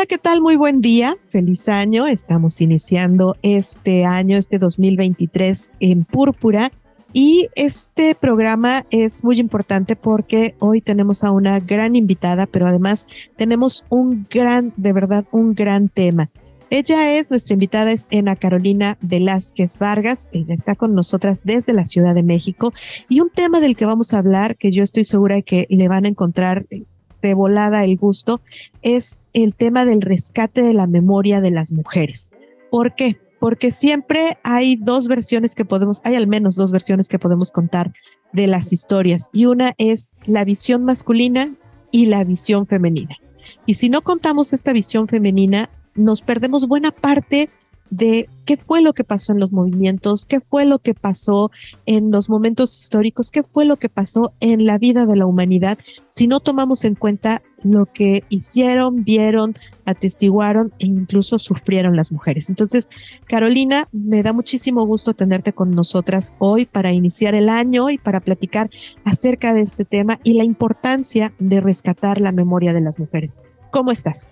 Hola, ¿qué tal? Muy buen día, feliz año. Estamos iniciando este año, este 2023 en Púrpura. Y este programa es muy importante porque hoy tenemos a una gran invitada, pero además tenemos un gran, de verdad, un gran tema. Ella es, nuestra invitada es Ana Carolina Velázquez Vargas. Ella está con nosotras desde la Ciudad de México. Y un tema del que vamos a hablar, que yo estoy segura de que le van a encontrar de volada el gusto es el tema del rescate de la memoria de las mujeres. ¿Por qué? Porque siempre hay dos versiones que podemos, hay al menos dos versiones que podemos contar de las historias y una es la visión masculina y la visión femenina. Y si no contamos esta visión femenina, nos perdemos buena parte de qué fue lo que pasó en los movimientos, qué fue lo que pasó en los momentos históricos, qué fue lo que pasó en la vida de la humanidad, si no tomamos en cuenta lo que hicieron, vieron, atestiguaron e incluso sufrieron las mujeres. Entonces, Carolina, me da muchísimo gusto tenerte con nosotras hoy para iniciar el año y para platicar acerca de este tema y la importancia de rescatar la memoria de las mujeres. ¿Cómo estás?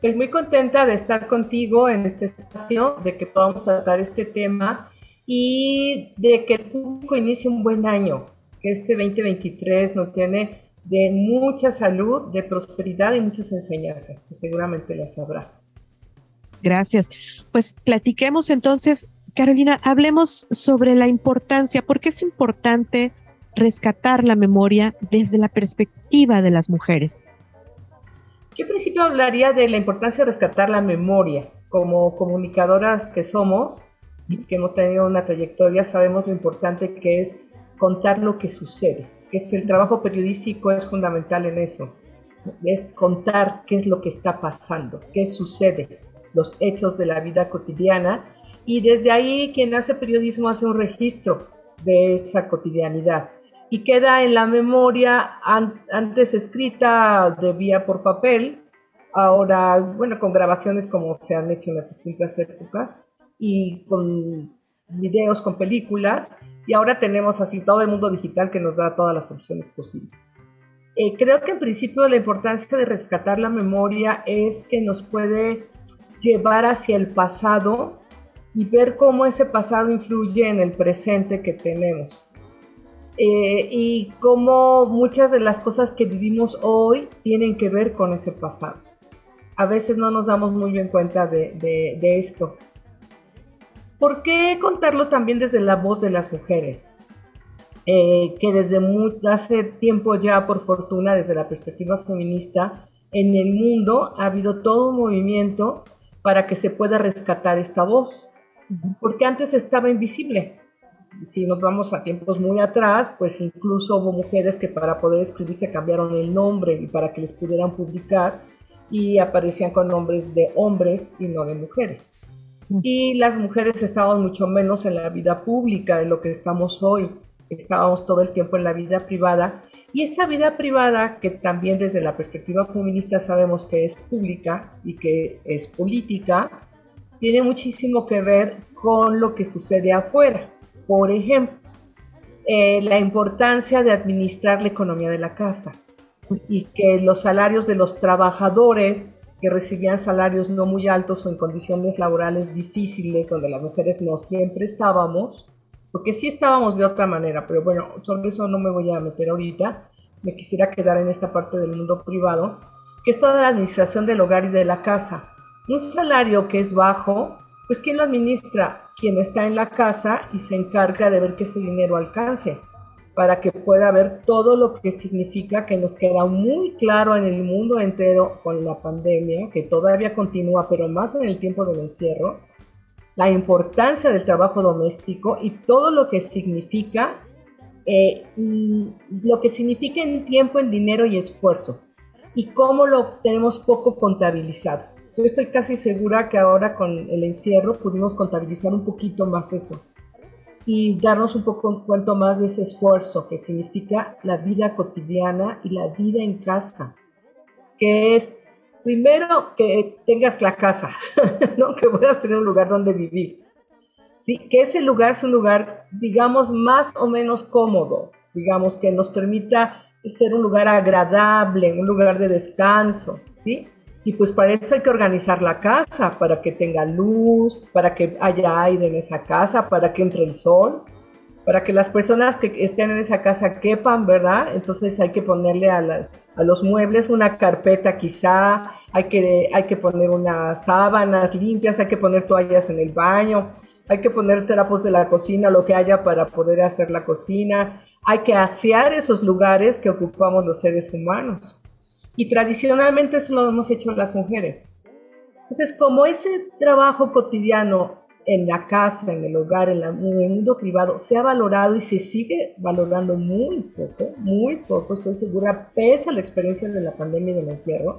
Pues muy contenta de estar contigo en este espacio, de que podamos tratar este tema y de que el público inicie un buen año, que este 2023 nos tiene de mucha salud, de prosperidad y muchas enseñanzas, que seguramente las habrá. Gracias. Pues platiquemos entonces, Carolina, hablemos sobre la importancia, ¿por qué es importante rescatar la memoria desde la perspectiva de las mujeres? Yo en principio hablaría de la importancia de rescatar la memoria. Como comunicadoras que somos y que hemos tenido una trayectoria, sabemos lo importante que es contar lo que sucede. Es el trabajo periodístico es fundamental en eso. Es contar qué es lo que está pasando, qué sucede, los hechos de la vida cotidiana. Y desde ahí quien hace periodismo hace un registro de esa cotidianidad y queda en la memoria antes escrita de vía por papel, ahora, bueno, con grabaciones como se han hecho en las distintas épocas y con videos, con películas, y ahora tenemos así todo el mundo digital que nos da todas las opciones posibles. Eh, creo que en principio la importancia de rescatar la memoria es que nos puede llevar hacia el pasado y ver cómo ese pasado influye en el presente que tenemos. Eh, y cómo muchas de las cosas que vivimos hoy tienen que ver con ese pasado. A veces no nos damos muy bien cuenta de, de, esto. ¿Por qué contarlo también desde la voz de las mujeres? Eh, que desde hace tiempo ya, por fortuna, desde la perspectiva feminista, en el mundo ha habido todo un movimiento para que se pueda rescatar esta voz, porque antes estaba invisible si nos vamos a tiempos muy atrás, pues incluso hubo mujeres que para poder escribir se cambiaron el nombre y para que les pudieran publicar y aparecían con nombres de hombres y no de mujeres. Mm. Y las mujeres estaban mucho menos en la vida pública de lo que estamos hoy. Estábamos todo el tiempo en la vida privada. Y esa vida privada, que también desde la perspectiva feminista sabemos que es pública y que es política, tiene muchísimo que ver con lo que sucede afuera. Por ejemplo, eh, la importancia de administrar la economía de la casa y que los salarios de los trabajadores que recibían salarios no muy altos o en condiciones laborales difíciles, donde las mujeres no siempre estábamos, porque sí estábamos de otra manera, pero bueno, sobre eso no me voy a meter ahorita, me quisiera quedar en esta parte del mundo privado, que es toda la administración del hogar y de la casa. Un salario que es bajo, pues ¿quién lo administra? Quien está en la casa y se encarga de ver que ese dinero alcance, para que pueda ver todo lo que significa que nos queda muy claro en el mundo entero con la pandemia, que todavía continúa, pero más en el tiempo del encierro, la importancia del trabajo doméstico y todo lo que significa, eh, mm, lo que significa en tiempo, en dinero y esfuerzo, y cómo lo tenemos poco contabilizado yo estoy casi segura que ahora con el encierro pudimos contabilizar un poquito más eso y darnos un poco cuento más de ese esfuerzo que significa la vida cotidiana y la vida en casa, que es primero que tengas la casa, ¿no? que puedas tener un lugar donde vivir, ¿sí? que ese lugar es un lugar, digamos, más o menos cómodo, digamos, que nos permita ser un lugar agradable, un lugar de descanso, ¿sí? Y pues para eso hay que organizar la casa, para que tenga luz, para que haya aire en esa casa, para que entre el sol, para que las personas que estén en esa casa quepan, ¿verdad? Entonces hay que ponerle a, los muebles una carpeta quizá, hay que, hay que poner unas sábanas limpias, hay que poner toallas en el baño, hay que poner trapos de la cocina, lo que haya para poder hacer la cocina, hay que asear esos lugares que ocupamos los seres humanos. Y tradicionalmente eso lo hemos hecho las mujeres. Entonces, como ese trabajo cotidiano en la casa, en el hogar, en, el mundo privado, se ha valorado y se sigue valorando muy poco, muy poco, estoy segura, pese a la experiencia de la pandemia y del encierro.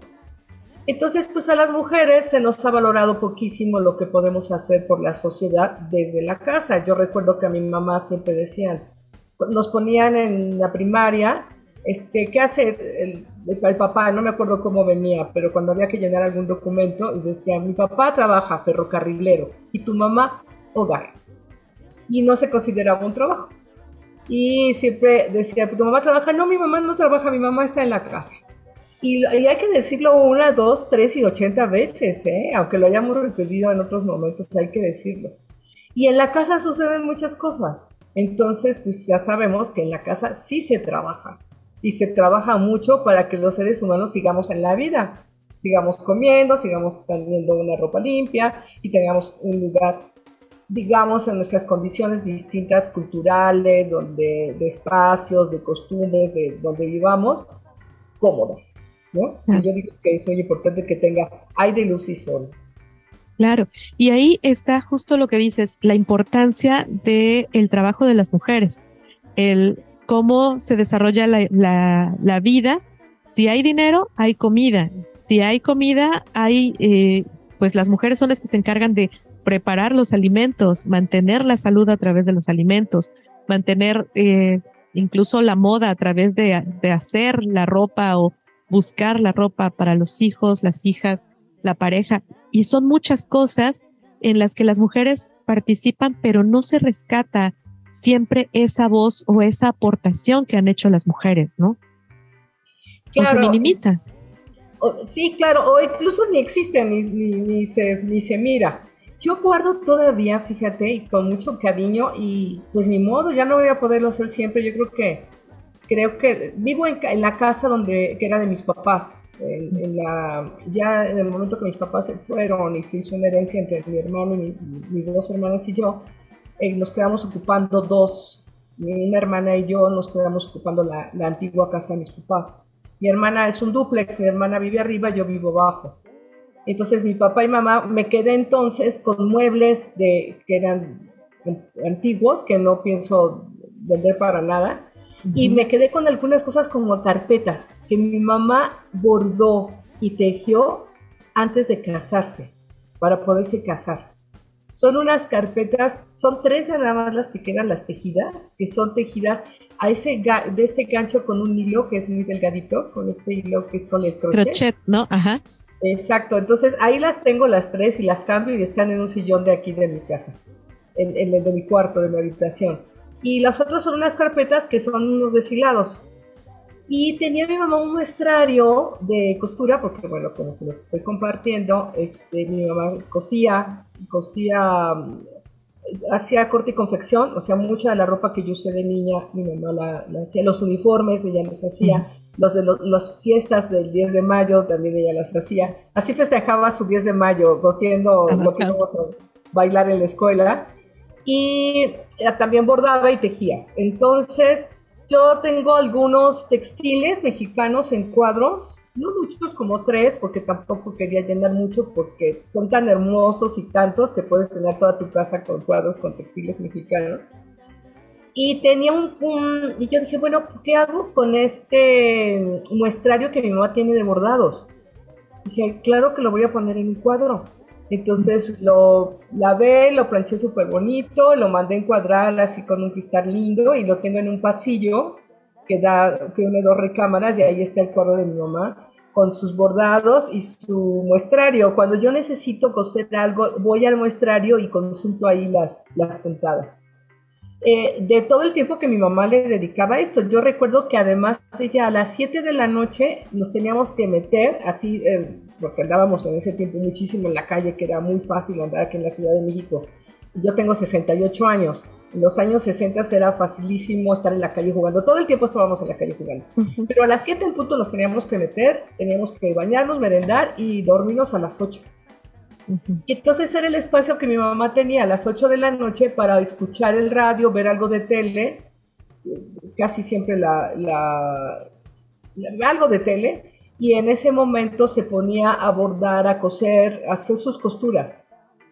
Entonces, pues a las mujeres se nos ha valorado poquísimo lo que podemos hacer por la sociedad desde la casa. Yo recuerdo que a mi mamá siempre decían, nos ponían en la primaria este, ¿qué hace el, el, papá? No me acuerdo cómo venía, pero cuando había que llenar algún documento, decía, mi papá trabaja ferrocarrilero y tu mamá hogar. Y no se consideraba un trabajo. Y siempre decía, tu mamá trabaja, no, mi mamá no trabaja, mi mamá está en la casa. Y, hay que decirlo una, dos, tres y ochenta veces, ¿eh? aunque lo hayamos repetido en otros momentos, hay que decirlo. Y en la casa suceden muchas cosas. Entonces, pues ya sabemos que en la casa sí se trabaja y se trabaja mucho para que los seres humanos sigamos en la vida, sigamos comiendo, sigamos teniendo una ropa limpia y tengamos un lugar, digamos, en nuestras condiciones distintas culturales, donde, de espacios, de costumbres, de donde vivamos, cómodo. ¿no? Y yo digo que es muy importante que tenga aire, luz y sol. Claro, y ahí está justo lo que dices, la importancia del el trabajo de las mujeres, el cómo se desarrolla la, vida. Si hay dinero, hay comida. Si hay comida, hay, eh, pues las mujeres son las que se encargan de preparar los alimentos, mantener la salud a través de los alimentos, mantener eh, incluso la moda a través de, de hacer la ropa o buscar la ropa para los hijos, las hijas, la pareja. Y son muchas cosas en las que las mujeres participan, pero no se rescata siempre esa voz o esa aportación que han hecho las mujeres, ¿no? Claro. O se minimiza. sí, claro, o incluso ni existe, ni, ni, se, ni se mira. Yo guardo todavía, fíjate, y con mucho cariño, y pues ni modo, ya no voy a poderlo hacer siempre. Yo creo que, creo que vivo en, en la casa donde, que era de mis papás. En, la, ya en el momento que mis papás se fueron y se hizo una herencia entre mi hermano y mis dos hermanas y yo, eh, nos quedamos ocupando dos, una hermana y yo nos quedamos ocupando la, la, antigua casa de mis papás. Mi hermana es un duplex, mi hermana vive arriba, yo vivo abajo. Entonces mi papá y mamá me quedé entonces con muebles de, que eran antiguos, que no pienso vender para nada, y me quedé con algunas cosas como carpetas que mi mamá bordó y tejió antes de casarse, para poderse casar. Son unas carpetas, son tres nada más las que quedan las tejidas, que son tejidas a ese de ese gancho con un hilo que es muy delgadito, con este hilo que es con el crochet. Crochet, ¿no? Ajá. Exacto, entonces ahí las tengo las tres y las cambio y están en un sillón de aquí de mi casa, en, en el de mi cuarto, de mi habitación. Y las otras son unas carpetas que son unos deshilados. Y tenía mi mamá un muestrario de costura, porque bueno, como que los estoy compartiendo, este, mi mamá cosía, cosía, hacía corte y confección, o sea, mucha de la ropa que yo usé de niña, mi mamá la, hacía, los uniformes ella los hacía, los de las fiestas del 10 de mayo también ella las hacía. Así festejaba su 10 de mayo, cosiendo lo que íbamos a bailar en la escuela. Y también bordaba y tejía. Entonces, yo tengo algunos textiles mexicanos en cuadros, no muchos como tres, porque tampoco quería llenar mucho, porque son tan hermosos y tantos que puedes tener toda tu casa con cuadros con textiles mexicanos. Y tenía un, y yo dije, bueno, ¿qué hago con este muestrario que mi mamá tiene de bordados? Dije, claro que lo voy a poner en un cuadro. Entonces lo lavé, lo planché súper bonito, lo mandé encuadrar así con un cristal lindo y lo tengo en un pasillo que, da, que une dos recámaras y ahí está el cuadro de mi mamá con sus bordados y su muestrario. Cuando yo necesito coser algo, voy al muestrario y consulto ahí las, las puntadas. Eh, de todo el tiempo que mi mamá le dedicaba a esto, yo recuerdo que además ella a las 7 de la noche nos teníamos que meter, así, eh, porque andábamos en ese tiempo muchísimo en la calle, que era muy fácil andar aquí en la Ciudad de México. Yo tengo 68 años. En los años 60 era facilísimo estar en la calle jugando. Todo el tiempo estábamos en la calle jugando. Pero a las 7 en punto nos teníamos que meter, teníamos que bañarnos, merendar y dormirnos a las 8. Y entonces era el espacio que mi mamá tenía a las 8 de la noche para escuchar el radio, ver algo de tele, casi siempre la, algo de tele, y en ese momento se ponía a bordar, a coser, a hacer sus costuras.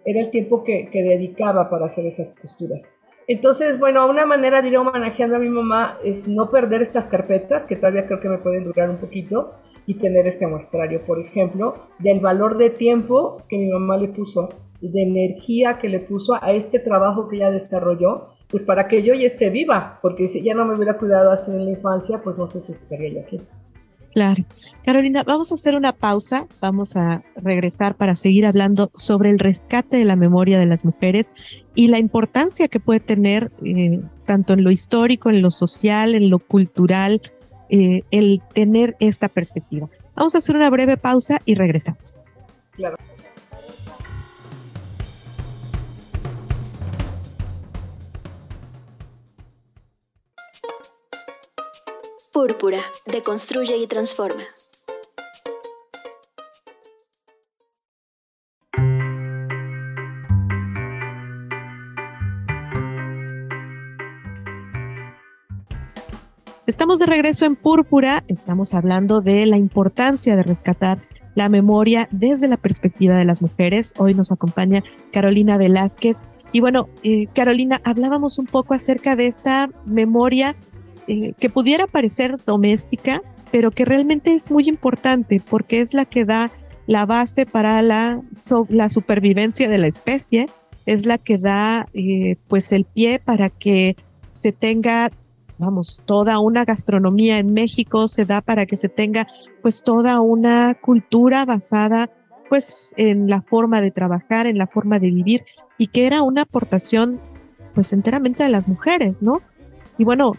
Era el tiempo que, que dedicaba para hacer esas costuras. Entonces, bueno, una manera de ir homenajeando a mi mamá es no perder estas carpetas, que todavía creo que me pueden durar un poquito, y tener este muestrario, por ejemplo, del valor de tiempo que mi mamá le puso de energía que le puso a este trabajo que ella desarrolló, pues para que yo ya esté viva, porque si ya no me hubiera cuidado así en la infancia, pues no sé si estaría yo aquí. Claro. Carolina, vamos a hacer una pausa, vamos a regresar para seguir hablando sobre el rescate de la memoria de las mujeres y la importancia que puede tener eh, tanto en lo histórico, en lo social, en lo cultural, eh, el tener esta perspectiva. Vamos a hacer una breve pausa y regresamos. Claro. Púrpura, deconstruye y transforma. Estamos de regreso en Púrpura, estamos hablando de la importancia de rescatar la memoria desde la perspectiva de las mujeres. Hoy nos acompaña Carolina Velázquez. Y bueno, eh, Carolina, hablábamos un poco acerca de esta memoria eh, que pudiera parecer doméstica, pero que realmente es muy importante porque es la que da la base para la, la supervivencia de la especie, es la que da eh, pues el pie para que se tenga vamos, toda una gastronomía en México se da para que se tenga pues toda una cultura basada pues en la forma de trabajar, en la forma de vivir y que era una aportación pues enteramente de las mujeres, ¿no? Y bueno,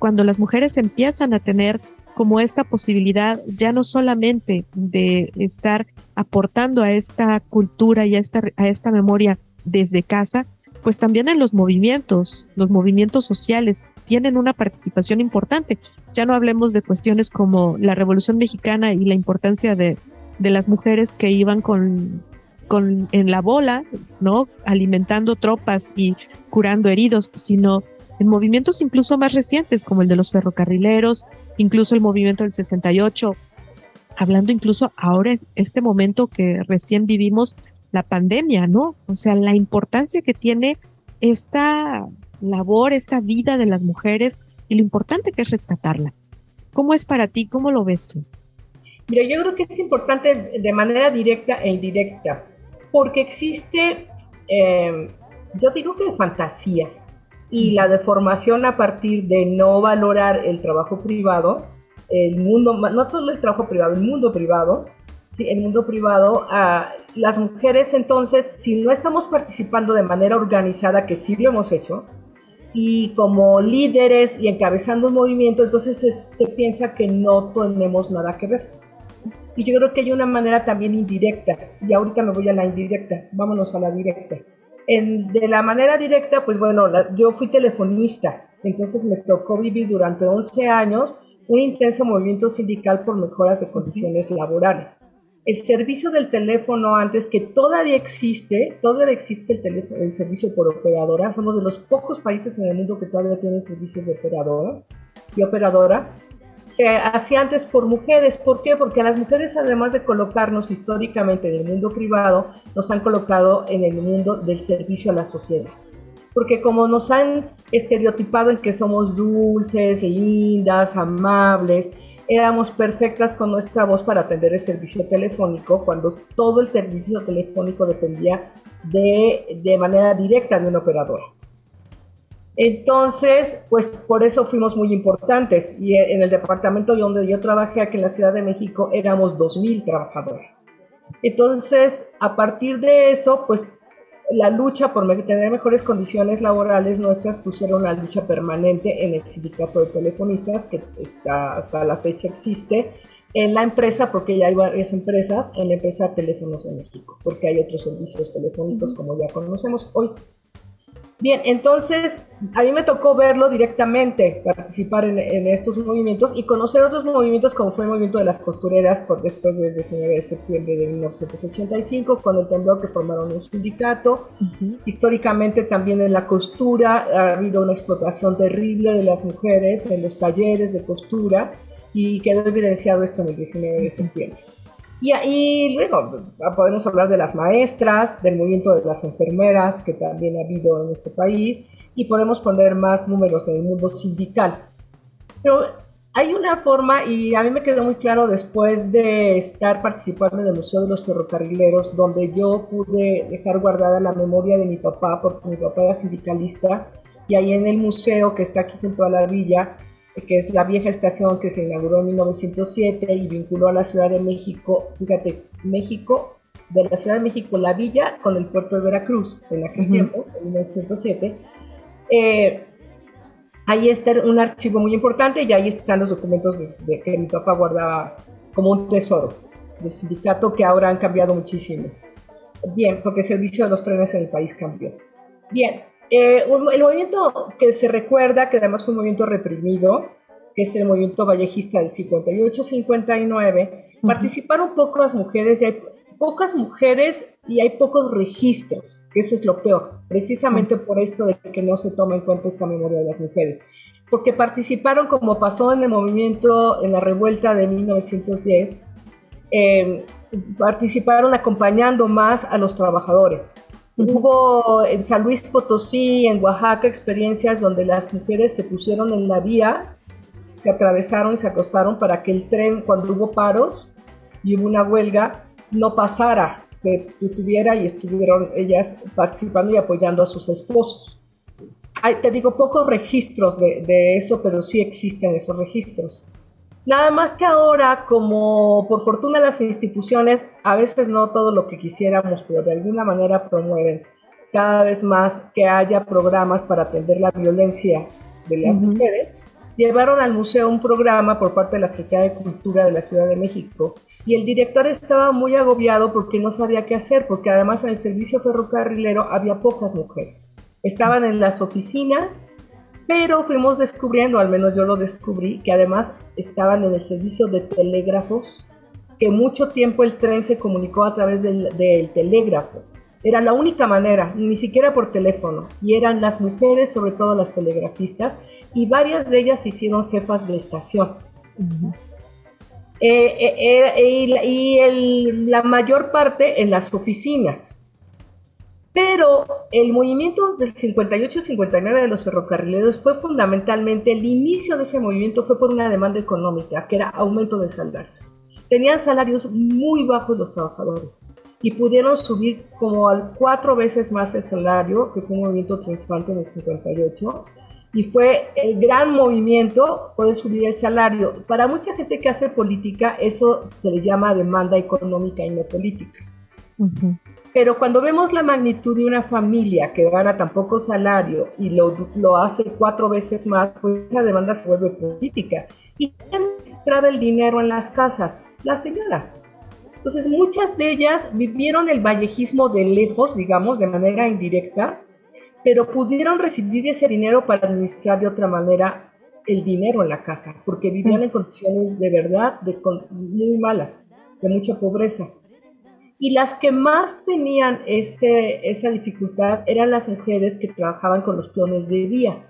cuando las mujeres empiezan a tener como esta posibilidad ya no solamente de estar aportando a esta cultura y a esta, a esta memoria desde casa, pues también en los movimientos, los movimientos sociales tienen una participación importante. Ya no hablemos de cuestiones como la Revolución Mexicana y la importancia de, de las mujeres que iban con, con, en la bola, ¿no? Alimentando tropas y curando heridos, sino en movimientos incluso más recientes, como el de los ferrocarrileros, incluso el movimiento del 68, hablando incluso ahora, este momento que recién vivimos la pandemia, ¿no? O sea, la importancia que tiene esta labor, esta vida de las mujeres y lo importante que es rescatarla. ¿Cómo es para ti? ¿Cómo lo ves tú? Mira, yo creo que es importante de manera directa e indirecta, porque existe, eh, yo digo que fantasía y la deformación a partir de no valorar el trabajo privado, el mundo, no solo el trabajo privado, el mundo privado, el mundo privado, a las mujeres entonces, si no estamos participando de manera organizada, que sí lo hemos hecho, y como líderes y encabezando un movimiento, entonces se, piensa que no tenemos nada que ver. Y yo creo que hay una manera también indirecta, y ahorita me voy a la indirecta, vámonos a la directa. En, de la manera directa, pues bueno, yo fui telefonista, entonces me tocó vivir durante 11 años un intenso movimiento sindical por mejoras de condiciones laborales. El servicio del teléfono antes, que todavía existe, todavía existe el, teléfono, el servicio por operadora, somos de los pocos países en el mundo que todavía tienen servicios de operadora y operadora, se hacía antes por mujeres. ¿Por qué? Porque las mujeres, además de colocarnos históricamente en el mundo privado, nos han colocado en el mundo del servicio a la sociedad. Porque como nos han estereotipado en que somos dulces, lindas, amables, éramos perfectas con nuestra voz para atender el servicio telefónico cuando todo el servicio telefónico dependía de, de manera directa de un operador. Entonces, pues por eso fuimos muy importantes y en el departamento donde yo trabajé aquí en la Ciudad de México éramos 2.000 trabajadores. Entonces, a partir de eso, pues la lucha por tener mejores condiciones laborales nuestras pusieron una lucha permanente en el sindicato de telefonistas, que hasta la fecha existe, en la empresa, porque ya hay varias empresas, en la empresa Teléfonos de México, porque hay otros servicios telefónicos como ya conocemos hoy. Bien, entonces a mí me tocó verlo directamente, participar en, estos movimientos y conocer otros movimientos como fue el movimiento de las costureras después del 19 de septiembre de 1985, con el temblor que formaron un sindicato. Históricamente también en la costura ha habido una explotación terrible de las mujeres en los talleres de costura y quedó evidenciado esto en el 19 de septiembre. Y, ahí luego podemos hablar de las maestras, del movimiento de las enfermeras que también ha habido en este país y podemos poner más números en el mundo sindical. Pero hay una forma, y a mí me quedó muy claro después de estar participando en el Museo de los Ferrocarrileros, donde yo pude dejar guardada la memoria de mi papá, porque mi papá era sindicalista, y ahí en el museo que está aquí junto a la villa, que es la vieja estación que se inauguró en 1907 y vinculó a la Ciudad de México, fíjate, México, de la Ciudad de México, la villa, con el puerto de Veracruz, en aquel tiempo, en 1907. Eh, ahí está un archivo muy importante y ahí están los documentos de, que mi papá guardaba como un tesoro del sindicato que ahora han cambiado muchísimo. Bien, porque el servicio de los trenes en el país cambió. Bien, eh, el movimiento que se recuerda, que además fue un movimiento reprimido, que es el movimiento vallejista del 58-59, participaron pocas mujeres y hay pocas mujeres y hay pocos registros, que eso es lo peor, precisamente por esto de que no se toma en cuenta esta memoria de las mujeres. Porque participaron, como pasó en el movimiento, en la revuelta de 1910, eh, participaron acompañando más a los trabajadores Hubo en San Luis Potosí, en Oaxaca, experiencias donde las mujeres se pusieron en la vía, se atravesaron y se acostaron para que el tren, cuando hubo paros y hubo una huelga, no pasara, se detuviera y estuvieron ellas participando y apoyando a sus esposos. Hay, te digo, pocos registros de, de eso, pero sí existen esos registros. Nada más que ahora, como por fortuna las instituciones, a veces no todo lo que quisiéramos, pero de alguna manera promueven cada vez más que haya programas para atender la violencia de las mujeres, llevaron al museo un programa por parte de la Secretaría de Cultura de la Ciudad de México y el director estaba muy agobiado porque no sabía qué hacer, porque además en el servicio ferrocarrilero había pocas mujeres. Estaban en las oficinas pero fuimos descubriendo, al menos yo lo descubrí, que además estaban en el servicio de telégrafos, que mucho tiempo el tren se comunicó a través del, telégrafo. Era la única manera, ni siquiera por teléfono, y eran las mujeres, sobre todo las telegrafistas, y varias de ellas se hicieron jefas de estación. Eh, eh, eh, y, la mayor parte en las oficinas. Pero el movimiento del 58-59 de los ferrocarrileros fue fundamentalmente, el inicio de ese movimiento fue por una demanda económica, que era aumento de salarios. Tenían salarios muy bajos los trabajadores y pudieron subir como al cuatro veces más el salario, que fue un movimiento triunfante en el 58, y fue el gran movimiento poder subir el salario. Para mucha gente que hace política, eso se le llama demanda económica y no política. Pero cuando vemos la magnitud de una familia que gana tan poco salario y lo, lo hace cuatro veces más, pues esa demanda se vuelve política. ¿Y quién trae el dinero en las casas? Las señoras. Entonces muchas de ellas vivieron el vallejismo de lejos, digamos, de manera indirecta, pero pudieron recibir ese dinero para administrar de otra manera el dinero en la casa, porque vivían en condiciones de verdad de, muy malas, de mucha pobreza. Y las que más tenían ese, esa dificultad eran las mujeres que trabajaban con los peones de vía.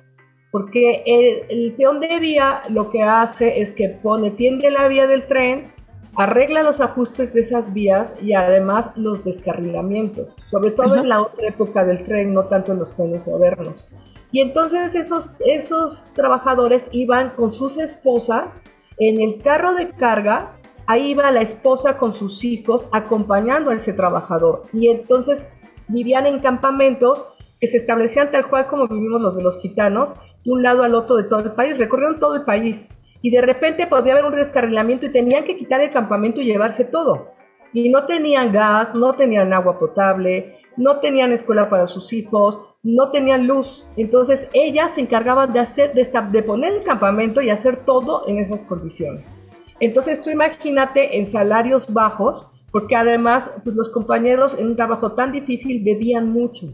Porque el, peón de vía lo que hace es que pone, tiende la vía del tren, arregla los ajustes de esas vías y además los descarrilamientos, sobre todo en la otra época del tren, no tanto en los trenes modernos. Y entonces esos, esos trabajadores iban con sus esposas En el carro de carga, ahí iba la esposa con sus hijos acompañando a ese trabajador. Y entonces vivían en campamentos que se establecían tal cual como vivimos los de los gitanos, de un lado al otro de todo el país, recorrieron todo el país. Y de repente podía haber un descarrilamiento y tenían que quitar el campamento y llevarse todo. Y no tenían gas, no tenían agua potable, no tenían escuela para sus hijos, no tenían luz. Entonces ellas se encargaban de hacer, de, de poner el campamento y hacer todo en esas condiciones. Entonces tú imagínate en salarios bajos, porque además pues, los compañeros en un trabajo tan difícil bebían mucho.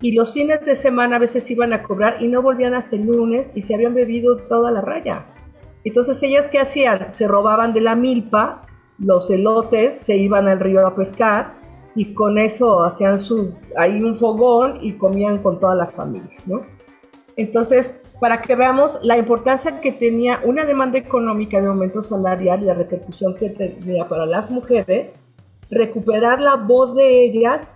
Y los fines de semana a veces iban a cobrar y no volvían hasta el lunes y se habían bebido toda la raya. Entonces ellas qué hacían? Se robaban de la milpa los elotes, se iban al río a pescar y con eso hacían su, ahí un fogón y comían con toda la familia, ¿no? Entonces, para que veamos la importancia que tenía una demanda económica de aumento salarial y la repercusión que tenía para las mujeres, recuperar la voz de ellas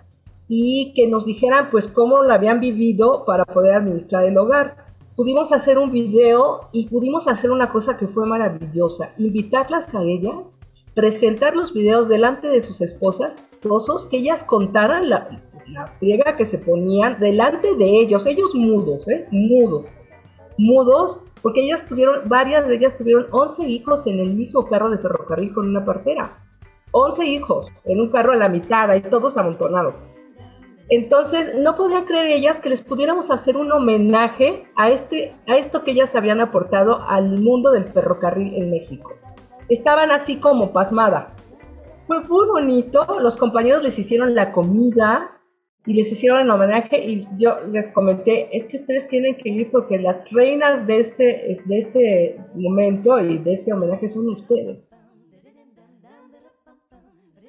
y que nos dijeran pues cómo la habían vivido para poder administrar el hogar. Pudimos hacer un video y pudimos hacer una cosa que fue maravillosa, invitarlas a ellas, presentar los videos delante de sus esposas, todos que ellas contaran la, la que se ponían delante de ellos, ellos mudos, ¿eh? mudos mudos, porque ellas tuvieron, varias de ellas tuvieron 11 hijos en el mismo carro de ferrocarril con una partera. 11 hijos en un carro a la mitad, y todos amontonados. Entonces, no podían creer ellas que les pudiéramos hacer un homenaje a, este, a esto que ellas habían aportado al mundo del ferrocarril en México. Estaban así como pasmadas. Fue muy bonito, los compañeros les hicieron la comida, y les hicieron el homenaje y yo les comenté, es que ustedes tienen que ir porque las reinas de este, de este momento y de este homenaje son ustedes.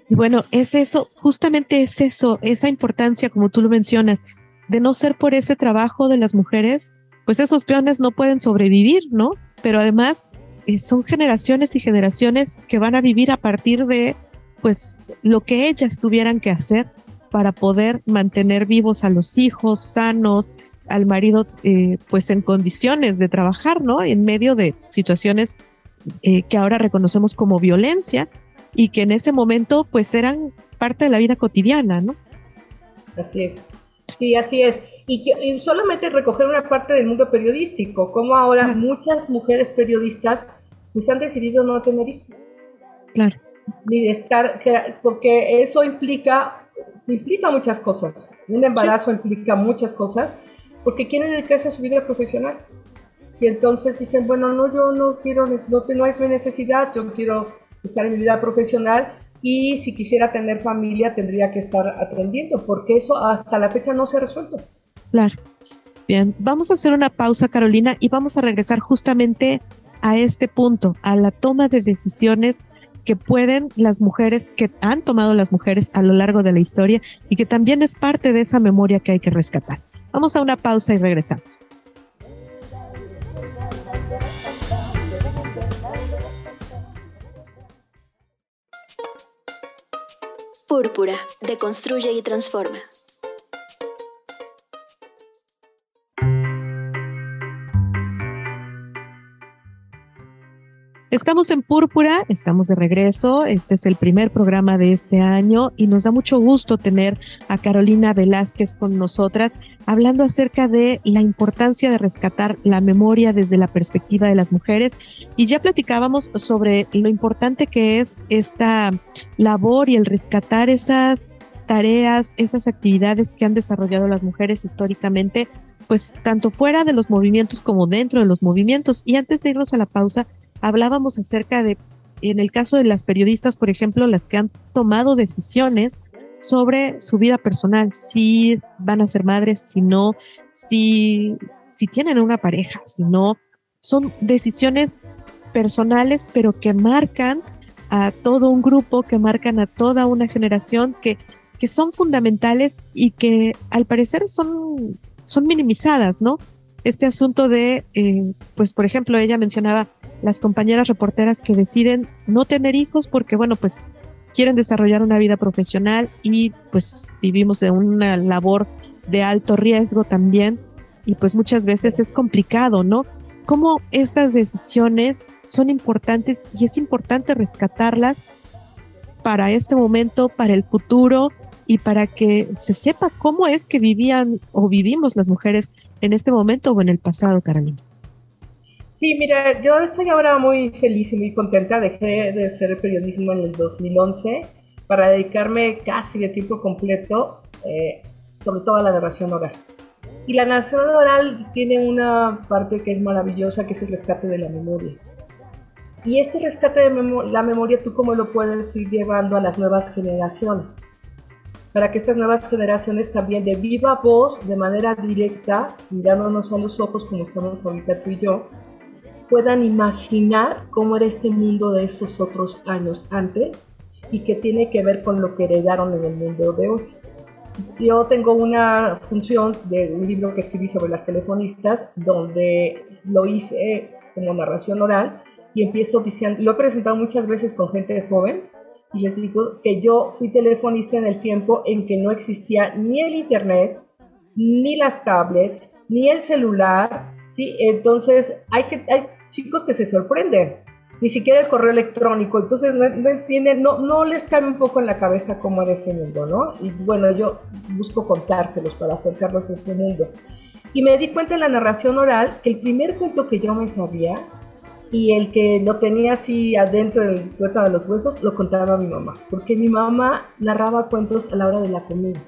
Y bueno, es eso, justamente es eso, esa importancia, como tú lo mencionas, de no ser por ese trabajo de las mujeres, pues esos peones no pueden sobrevivir, ¿no? Pero además eh, son generaciones y generaciones que van a vivir a partir de, pues, lo que ellas tuvieran que hacer para poder mantener vivos a los hijos sanos, al marido eh, pues en condiciones de trabajar, ¿no? En medio de situaciones eh, que ahora reconocemos como violencia y que en ese momento pues eran parte de la vida cotidiana, ¿no? Así es. Sí, así es. Y, solamente recoger una parte del mundo periodístico, como ahora muchas mujeres periodistas pues han decidido no tener hijos. Claro. Ni de estar, porque eso implica implica muchas cosas. Un embarazo implica muchas cosas porque quieren dedicarse a su vida profesional. Y entonces dicen, bueno, no, yo no quiero, no, no es mi necesidad, yo quiero estar en mi vida profesional y si quisiera tener familia tendría que estar atendiendo, porque eso hasta la fecha no se ha resuelto. Claro. Bien, vamos a hacer una pausa, Carolina, y vamos a regresar justamente a este punto, a la toma de decisiones que pueden las mujeres, que han tomado las mujeres a lo largo de la historia y que también es parte de esa memoria que hay que rescatar. Vamos a una pausa y regresamos. Púrpura, deconstruye y transforma. Estamos en Púrpura, estamos de regreso. Este es el primer programa de este año y nos da mucho gusto tener a Carolina Velázquez con nosotras hablando acerca de la importancia de rescatar la memoria desde la perspectiva de las mujeres. Y ya platicábamos sobre lo importante que es esta labor y el rescatar esas tareas, esas actividades que han desarrollado las mujeres históricamente, pues tanto fuera de los movimientos como dentro de los movimientos. Y antes de irnos a la pausa, hablábamos acerca de, en el caso de las periodistas, por ejemplo, las que han tomado decisiones sobre su vida personal, si van a ser madres, si no, si, si tienen una pareja, si no, son decisiones personales, pero que marcan a todo un grupo, que marcan a toda una generación, que, que son fundamentales y que al parecer son, son minimizadas, ¿no? Este asunto de, eh, pues por ejemplo, ella mencionaba las compañeras reporteras que deciden no tener hijos porque, bueno, pues quieren desarrollar una vida profesional y pues vivimos de una labor de alto riesgo también y pues muchas veces es complicado, ¿no? cómo estas decisiones son importantes y es importante rescatarlas para este momento, para el futuro y para que se sepa cómo es que vivían o vivimos las mujeres en este momento o en el pasado, Carolina. Sí, mira, yo estoy ahora muy feliz y muy contenta. Dejé de hacer periodismo en el 2011 para dedicarme casi de tiempo completo, eh, sobre todo a la narración oral. Y la narración oral tiene una parte que es maravillosa, que es el rescate de la memoria. Y este rescate de la memoria, ¿tú cómo lo puedes ir llevando a las nuevas generaciones? Para que estas nuevas generaciones también de viva voz, de manera directa, mirándonos a los ojos como estamos ahorita tú y yo, puedan imaginar cómo era este mundo de esos otros años antes y que tiene que ver con lo que heredaron en el mundo de hoy. Yo tengo una función de un libro que escribí sobre las telefonistas, donde lo hice como narración oral y empiezo diciendo, lo he presentado muchas veces con gente joven y les digo que yo fui telefonista en el tiempo en que no existía ni el internet, ni las tablets, ni el celular, ¿sí? Entonces hay, que, hay chicos que se sorprenden, ni siquiera el correo electrónico, entonces no, no entienden, no, no les cabe un poco en la cabeza cómo era ese mundo, ¿no? Y bueno, yo busco contárselos para acercarlos a este mundo. Y me di cuenta en la narración oral que el primer cuento que yo me sabía y el que lo tenía así adentro del cuento de los huesos lo contaba mi mamá, porque mi mamá narraba cuentos a la hora de la comida.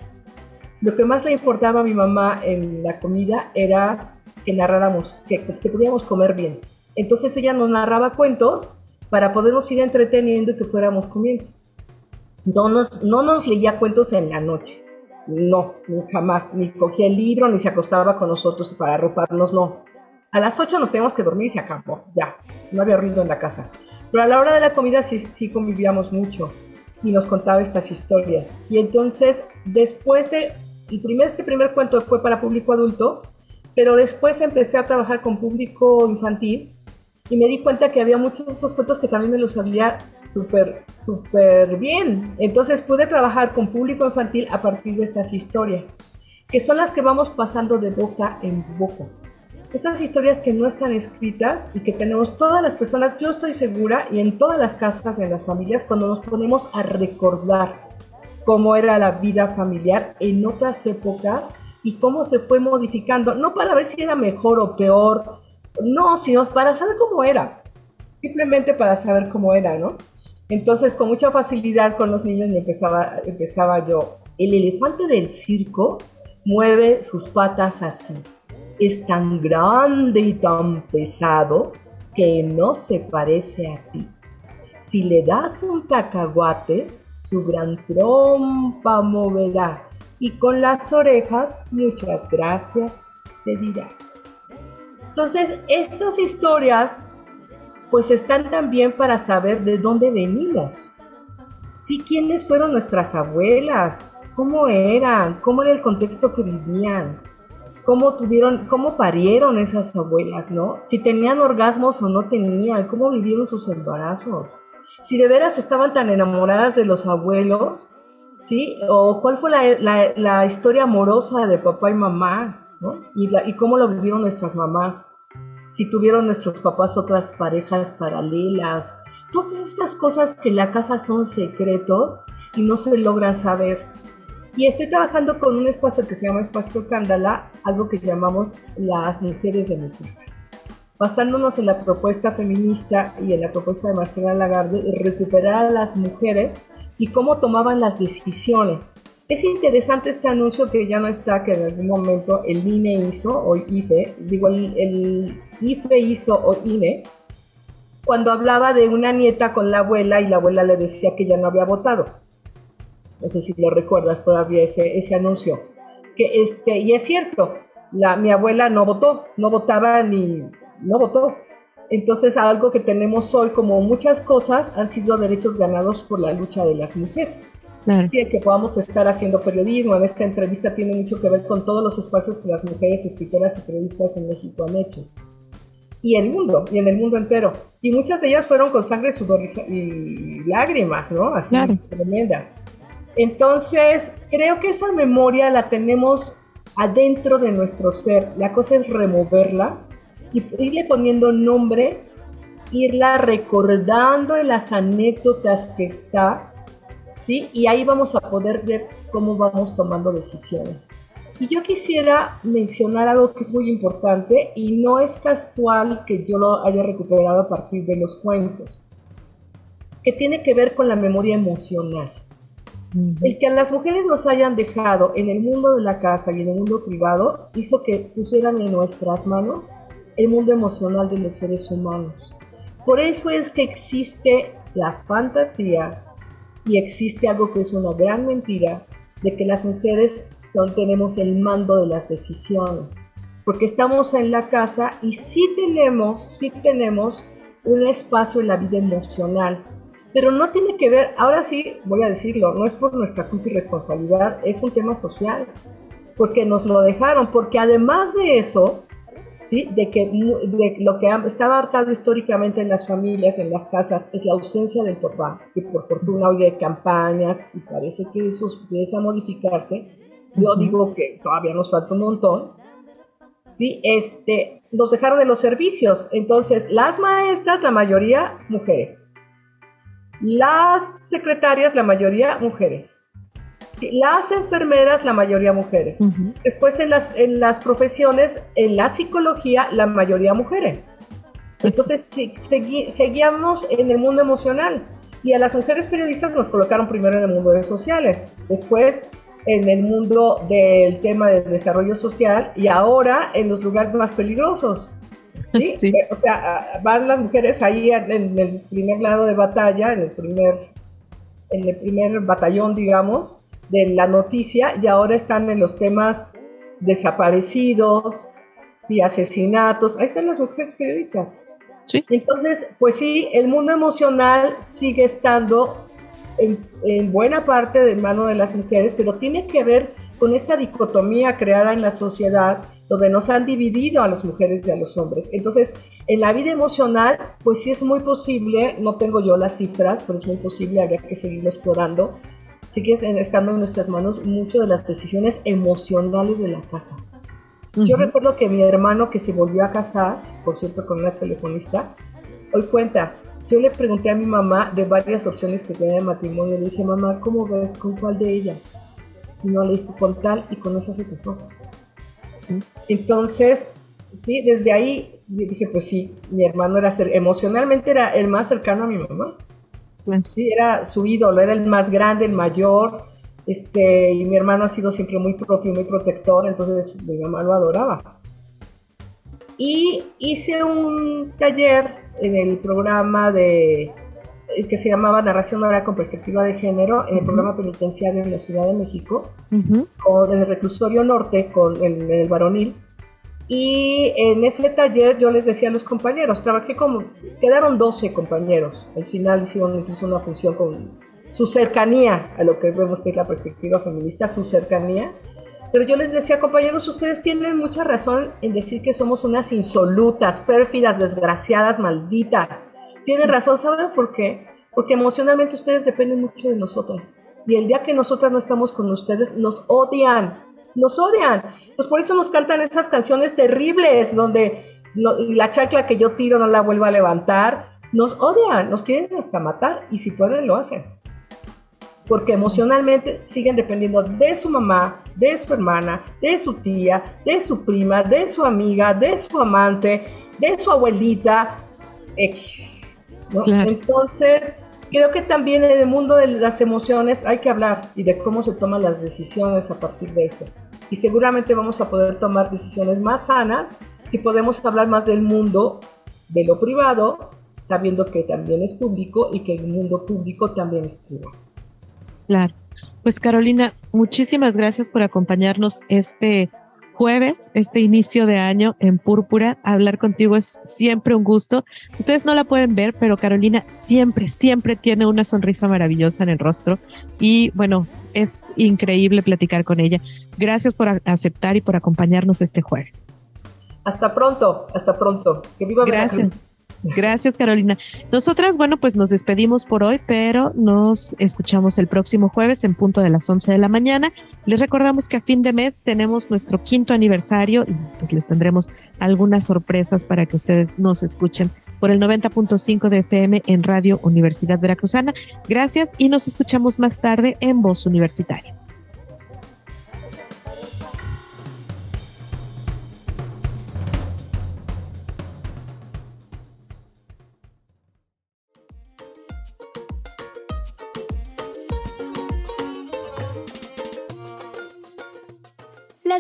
Lo que más le importaba a mi mamá en la comida era que narráramos, que, que pudiéramos comer bien. Entonces ella nos narraba cuentos para podernos ir entreteniendo y que fuéramos comiendo. No nos, no nos leía cuentos en la noche, no, jamás, ni cogía el libro, ni se acostaba con nosotros para arroparnos, no a las 8 nos teníamos que dormir y se acabó, ya, no había ruido en la casa. Pero a la hora de la comida sí, sí convivíamos mucho y nos contaba estas historias. Y entonces, después de, el primer, este primer cuento fue para público adulto, pero después empecé a trabajar con público infantil y me di cuenta que había muchos de esos cuentos que también me los sabía súper, súper bien. Entonces pude trabajar con público infantil a partir de estas historias, que son las que vamos pasando de boca en boca estas historias que no están escritas y que tenemos todas las personas, yo estoy segura, y en todas las casas, en las familias, cuando nos ponemos a recordar cómo era la vida familiar en otras épocas y cómo se fue modificando, no para ver si era mejor o peor, no, sino para saber cómo era, simplemente para saber cómo era, ¿no? Entonces, con mucha facilidad con los niños empezaba, empezaba yo, el elefante del circo mueve sus patas así es tan grande y tan pesado que no se parece a ti. Si le das un cacahuate, su gran trompa moverá y con las orejas muchas gracias te dirá. Entonces, estas historias pues están también para saber de dónde venimos. Sí, quiénes fueron nuestras abuelas, cómo eran, cómo era el contexto que vivían, cómo tuvieron, cómo parieron esas abuelas, ¿no? Si tenían orgasmos o no tenían, cómo vivieron sus embarazos, si de veras estaban tan enamoradas de los abuelos, ¿sí? O cuál fue la, historia amorosa de papá y mamá, Y, y cómo lo vivieron nuestras mamás, si tuvieron nuestros papás otras parejas paralelas, todas estas cosas que en la casa son secretos y no se logran saber. Y estoy trabajando con un espacio que se llama Espacio Cándala, algo que llamamos las mujeres de mi casa. Basándonos en la propuesta feminista y en la propuesta de Marcela Lagarde de recuperar a las mujeres y cómo tomaban las decisiones. Es interesante este anuncio que ya no está, que en algún momento el INE hizo, o IFE, digo, el, el IFE hizo, o INE, cuando hablaba de una nieta con la abuela y la abuela le decía que ya no había votado no sé si lo recuerdas todavía ese, ese anuncio. Que este, y es cierto, la, mi abuela no votó, no votaba ni, no votó. Entonces algo que tenemos hoy, como muchas cosas, han sido derechos ganados por la lucha de las mujeres. Claro. Sí, que podamos estar haciendo periodismo. En esta entrevista tiene mucho que ver con todos los espacios que las mujeres escritoras y periodistas en México han hecho. Y el mundo, y en el mundo entero. Y muchas de ellas fueron con sangre, sudor y, lágrimas, ¿no? Así, tremendas. Entonces, creo que esa memoria la tenemos adentro de nuestro ser. La cosa es removerla y irle poniendo nombre, irla recordando en las anécdotas que está, ¿sí? Y ahí vamos a poder ver cómo vamos tomando decisiones. Y yo quisiera mencionar algo que es muy importante y no es casual que yo lo haya recuperado a partir de los cuentos, que tiene que ver con la memoria emocional. El que a las mujeres nos hayan dejado en el mundo de la casa y en el mundo privado hizo que pusieran en nuestras manos el mundo emocional de los seres humanos. Por eso es que existe la fantasía y existe algo que es una gran mentira de que las mujeres tenemos el mando de las decisiones, porque estamos en la casa y sí tenemos, sí tenemos un espacio en la vida emocional, pero no tiene que ver, ahora sí voy a decirlo, no es por nuestra culpa y responsabilidad, es un tema social, porque nos lo dejaron, porque además de eso, ¿sí? de que de lo que estaba hartado históricamente en las familias, en las casas, es la ausencia del papá, que por fortuna hoy hay campañas y parece que eso empieza a modificarse, yo digo que todavía nos falta un montón, sí, este, nos dejaron de los servicios. Entonces, las maestras, la mayoría mujeres. Las secretarias, la mayoría mujeres. Las enfermeras, la mayoría mujeres. Después en las, en las profesiones, en la psicología, la mayoría mujeres. Entonces, seguíamos en el mundo emocional. Y a las mujeres periodistas nos colocaron primero en el mundo de sociales. Después en el mundo del tema del desarrollo social y ahora en los lugares más peligrosos. ¿sí? O sea, van las mujeres ahí en el primer lado de batalla, en el primer, en el primer batallón, digamos, de la noticia y ahora están en los temas desaparecidos, sí, asesinatos, ahí están las mujeres periodistas. Sí. Entonces, pues sí, el mundo emocional sigue estando en, buena parte de mano de las mujeres, pero tiene que ver con esta dicotomía creada en la sociedad donde nos han dividido a las mujeres y a los hombres. Entonces, en la vida emocional, pues sí es muy posible, no tengo yo las cifras, pero es muy posible, habría que seguirlo explorando, sigue estando en nuestras manos muchas de las decisiones emocionales de la casa. Yo recuerdo que mi hermano que se volvió a casar, por cierto, con una telefonista, hoy cuenta, yo le pregunté a mi mamá de varias opciones que tenía de matrimonio. Le dije, mamá, ¿cómo ves? ¿Con cuál de ellas? Y no le dije, con tal y con esa se casó. Entonces, sí, desde ahí dije, pues sí, mi hermano era ser, emocionalmente era el más cercano a mi mamá. Sí, era su ídolo, era el más grande, el mayor. Este, y mi hermano ha sido siempre muy propio, muy protector, entonces mi mamá lo adoraba. Y hice un taller en el programa de que se llamaba Narración Oral con Perspectiva de Género, en el programa penitenciario en la Ciudad de México, con, en el reclusorio norte, con el, el varonil. Y en ese taller yo les decía a los compañeros, trabajé como, quedaron 12 compañeros, al final hicieron incluso una función con su cercanía a lo que vemos que es la perspectiva feminista, su cercanía, pero yo les decía, compañeros, ustedes tienen mucha razón en decir que somos unas insolutas, pérfidas, desgraciadas, malditas. Tienen razón, ¿saben por qué? Porque emocionalmente ustedes dependen mucho de nosotras. Y el día que nosotras no estamos con ustedes, nos odian. Nos odian. Pues por eso nos cantan esas canciones terribles donde la chancla que yo tiro no la vuelvo a levantar. Nos odian, nos quieren hasta matar y si pueden lo hacen porque emocionalmente siguen dependiendo de su mamá, de su hermana, de su tía, de su prima, de su amiga, de su amante, de su abuelita, X. Entonces, creo que también en el mundo de las emociones hay que hablar y de cómo se toman las decisiones a partir de eso. Y seguramente vamos a poder tomar decisiones más sanas si podemos hablar más del mundo de lo privado, sabiendo que también es público y que el mundo público también es privado. Claro. Pues Carolina, muchísimas gracias por acompañarnos este jueves, este inicio de año en Púrpura. Hablar contigo es siempre un gusto. Ustedes no la pueden ver, pero Carolina siempre, siempre tiene una sonrisa maravillosa en el rostro y bueno, es increíble platicar con ella. Gracias por aceptar y por acompañarnos este jueves. Hasta pronto, hasta pronto. Que viva Gracias. Gracias, Carolina. Nosotras, bueno, pues nos despedimos por hoy, pero nos escuchamos el próximo jueves en punto de las 11 de la mañana. Les recordamos que a fin de mes tenemos nuestro quinto aniversario y pues les tendremos algunas sorpresas para que ustedes nos escuchen por el 90.5 de FM en Radio Universidad Veracruzana. Gracias y nos escuchamos más tarde en Voz Universitaria.